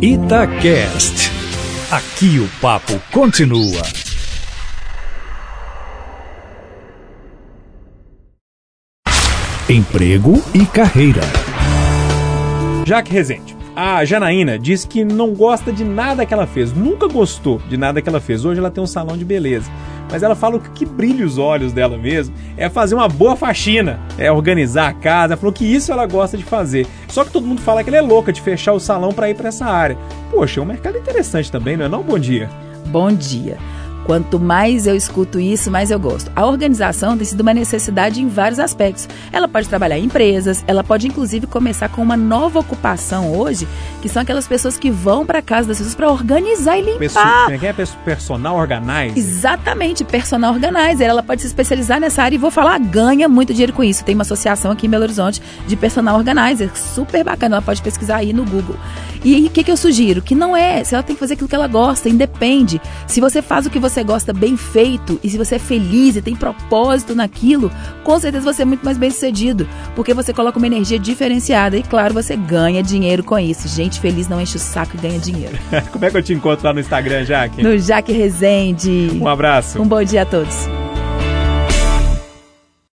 Itacast. Aqui o papo continua. Emprego e carreira. Jaque Rezende. A Janaína diz que não gosta de nada que ela fez, nunca gostou de nada que ela fez. Hoje ela tem um salão de beleza. Mas ela fala que que brilha os olhos dela mesmo é fazer uma boa faxina, é organizar a casa. Ela falou que isso ela gosta de fazer. Só que todo mundo fala que ela é louca de fechar o salão para ir para essa área. Poxa, é um mercado interessante também, não é não? Bom dia. Bom dia. Quanto mais eu escuto isso, mais eu gosto. A organização tem sido uma necessidade em vários aspectos. Ela pode trabalhar em empresas, ela pode inclusive começar com uma nova ocupação hoje, que são aquelas pessoas que vão para casa das pessoas para organizar e limpar. Pessoa, é, é personal organizer? Exatamente, personal organizer. Ela pode se especializar nessa área e vou falar, ganha muito dinheiro com isso. Tem uma associação aqui em Belo Horizonte de personal organizer, super bacana. Ela pode pesquisar aí no Google. E o que, que eu sugiro? Que não é, se ela tem que fazer aquilo que ela gosta, independe. Se você faz o que você gosta bem feito e se você é feliz e tem propósito naquilo, com certeza você é muito mais bem sucedido, porque você coloca uma energia diferenciada e, claro, você ganha dinheiro com isso. Gente feliz não enche o saco e ganha dinheiro. Como é que eu te encontro lá no Instagram, Jaque? No Jaque Rezende. Um abraço. Um bom dia a todos.